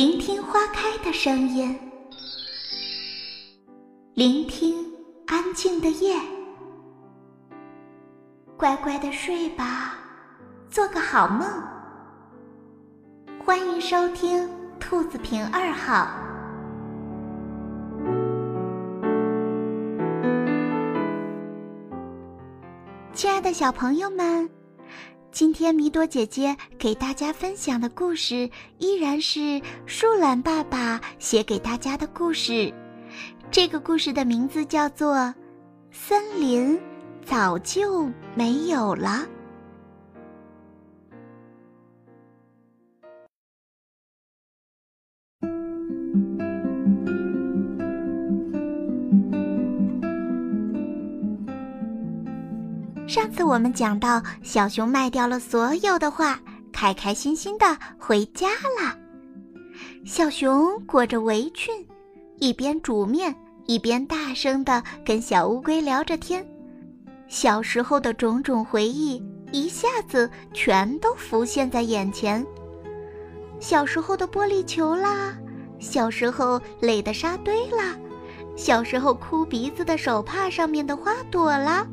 聆听花开的声音，聆听安静的夜，乖乖的睡吧，做个好梦。欢迎收听兔子瓶二号。亲爱的小朋友们。今天米朵姐姐给大家分享的故事依然是树懒爸爸写给大家的故事。这个故事的名字叫做《森林早就没有了》。上次我们讲到，小熊卖掉了所有的画，开开心心的回家了。小熊裹着围裙，一边煮面，一边大声的跟小乌龟聊着天。小时候的种种回忆一下子全都浮现在眼前：小时候的玻璃球啦，小时候垒的沙堆啦，小时候哭鼻子的手帕上面的花朵啦。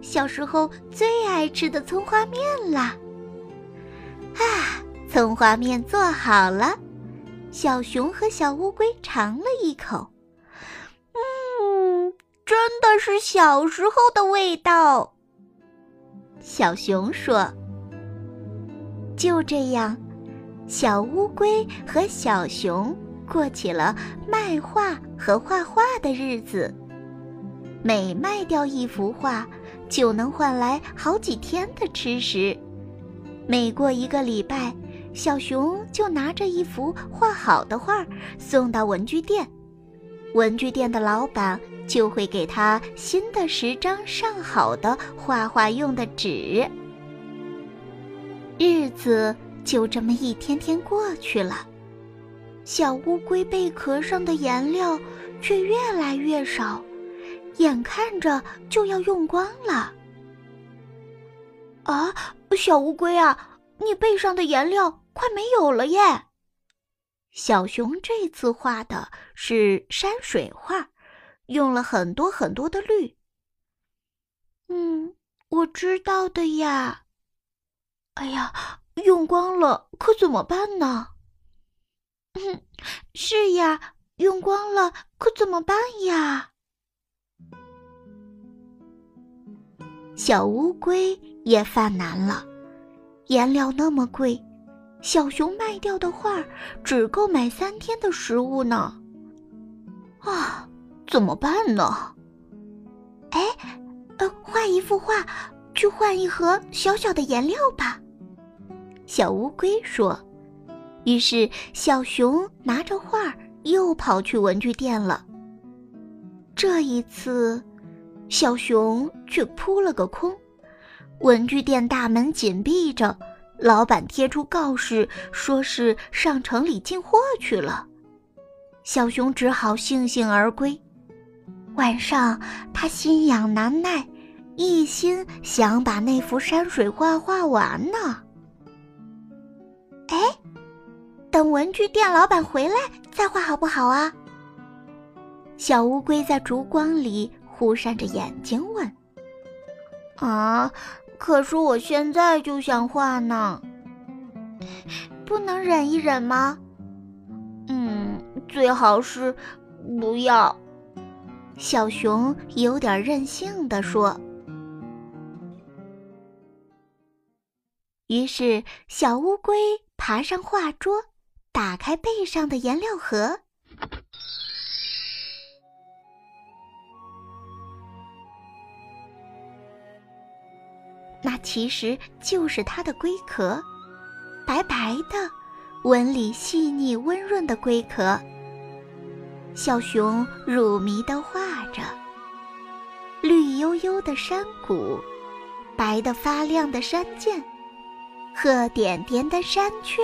小时候最爱吃的葱花面啦！啊，葱花面做好了，小熊和小乌龟尝了一口，嗯，真的是小时候的味道。小熊说：“就这样，小乌龟和小熊过起了卖画和画画的日子，每卖掉一幅画。”就能换来好几天的吃食。每过一个礼拜，小熊就拿着一幅画好的画送到文具店，文具店的老板就会给他新的十张上好的画画用的纸。日子就这么一天天过去了，小乌龟贝壳上的颜料却越来越少。眼看着就要用光了，啊，小乌龟啊，你背上的颜料快没有了耶！小熊这次画的是山水画，用了很多很多的绿。嗯，我知道的呀。哎呀，用光了可怎么办呢？嗯，是呀，用光了可怎么办呀？小乌龟也犯难了，颜料那么贵，小熊卖掉的画只够买三天的食物呢。啊，怎么办呢？哎，呃，画一幅画，去换一盒小小的颜料吧。小乌龟说。于是小熊拿着画又跑去文具店了。这一次。小熊却扑了个空，文具店大门紧闭着，老板贴出告示，说是上城里进货去了。小熊只好悻悻而归。晚上，他心痒难耐，一心想把那幅山水画画完呢。哎，等文具店老板回来再画好不好啊？小乌龟在烛光里。忽闪着眼睛问：“啊，可是我现在就想画呢，不能忍一忍吗？嗯，最好是不要。”小熊有点任性的说。于是，小乌龟爬上画桌，打开背上的颜料盒。那其实就是它的龟壳，白白的，纹理细腻温润的龟壳。小熊入迷的画着，绿油油的山谷，白的发亮的山涧，褐点点的山雀，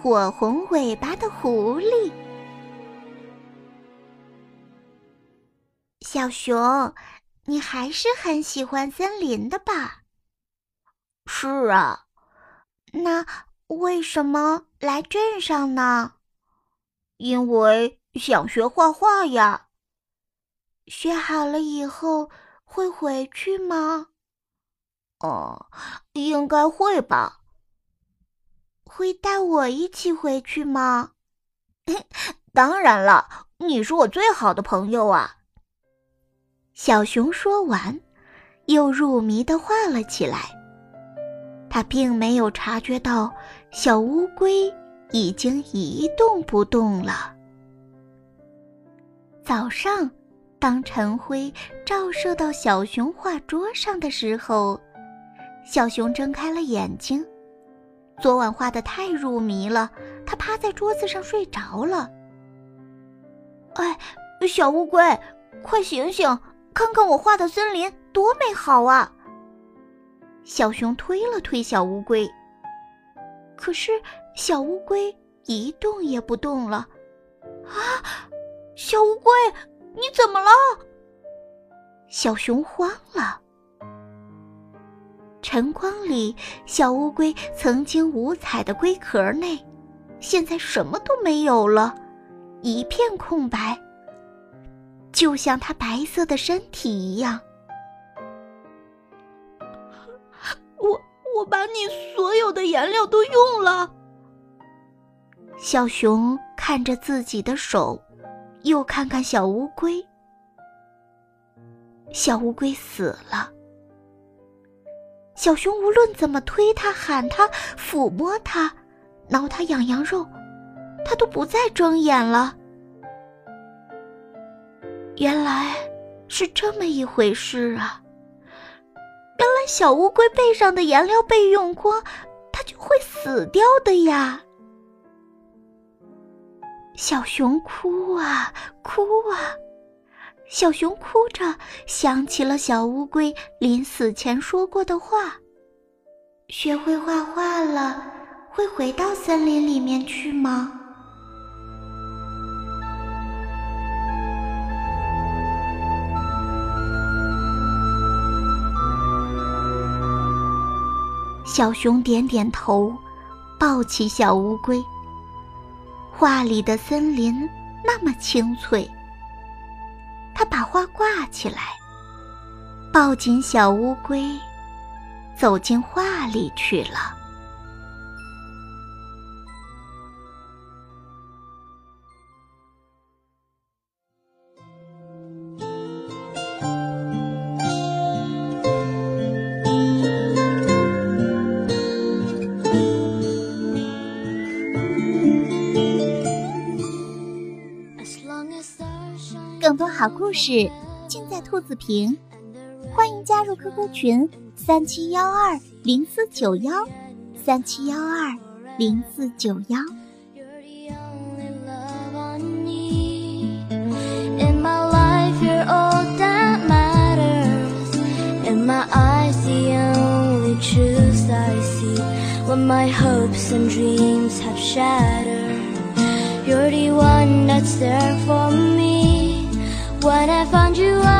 火红尾巴的狐狸。小熊，你还是很喜欢森林的吧？是啊，那为什么来镇上呢？因为想学画画呀。学好了以后会回去吗？哦，应该会吧。会带我一起回去吗？当然了，你是我最好的朋友啊。小熊说完，又入迷的画了起来。他并没有察觉到小乌龟已经一动不动了。早上，当晨辉照射到小熊画桌上的时候，小熊睁开了眼睛。昨晚画的太入迷了，他趴在桌子上睡着了。哎，小乌龟，快醒醒，看看我画的森林多美好啊！小熊推了推小乌龟，可是小乌龟一动也不动了。啊，小乌龟，你怎么了？小熊慌了。晨光里，小乌龟曾经五彩的龟壳内，现在什么都没有了，一片空白，就像它白色的身体一样。颜料都用了。小熊看着自己的手，又看看小乌龟，小乌龟死了。小熊无论怎么推它、喊它、抚摸它、挠它痒痒肉，它都不再睁眼了。原来是这么一回事啊！原来小乌龟背上的颜料被用光，会死掉的呀！小熊哭啊哭啊。小熊哭着想起了小乌龟临死前说过的话：“学会画画了，会回到森林里面去吗？”小熊点点头，抱起小乌龟。画里的森林那么清脆。他把画挂起来，抱紧小乌龟，走进画里去了。更多好故事尽在兔子瓶，欢迎加入 QQ 群三七幺二零四九幺三七幺二零四九幺。When I found you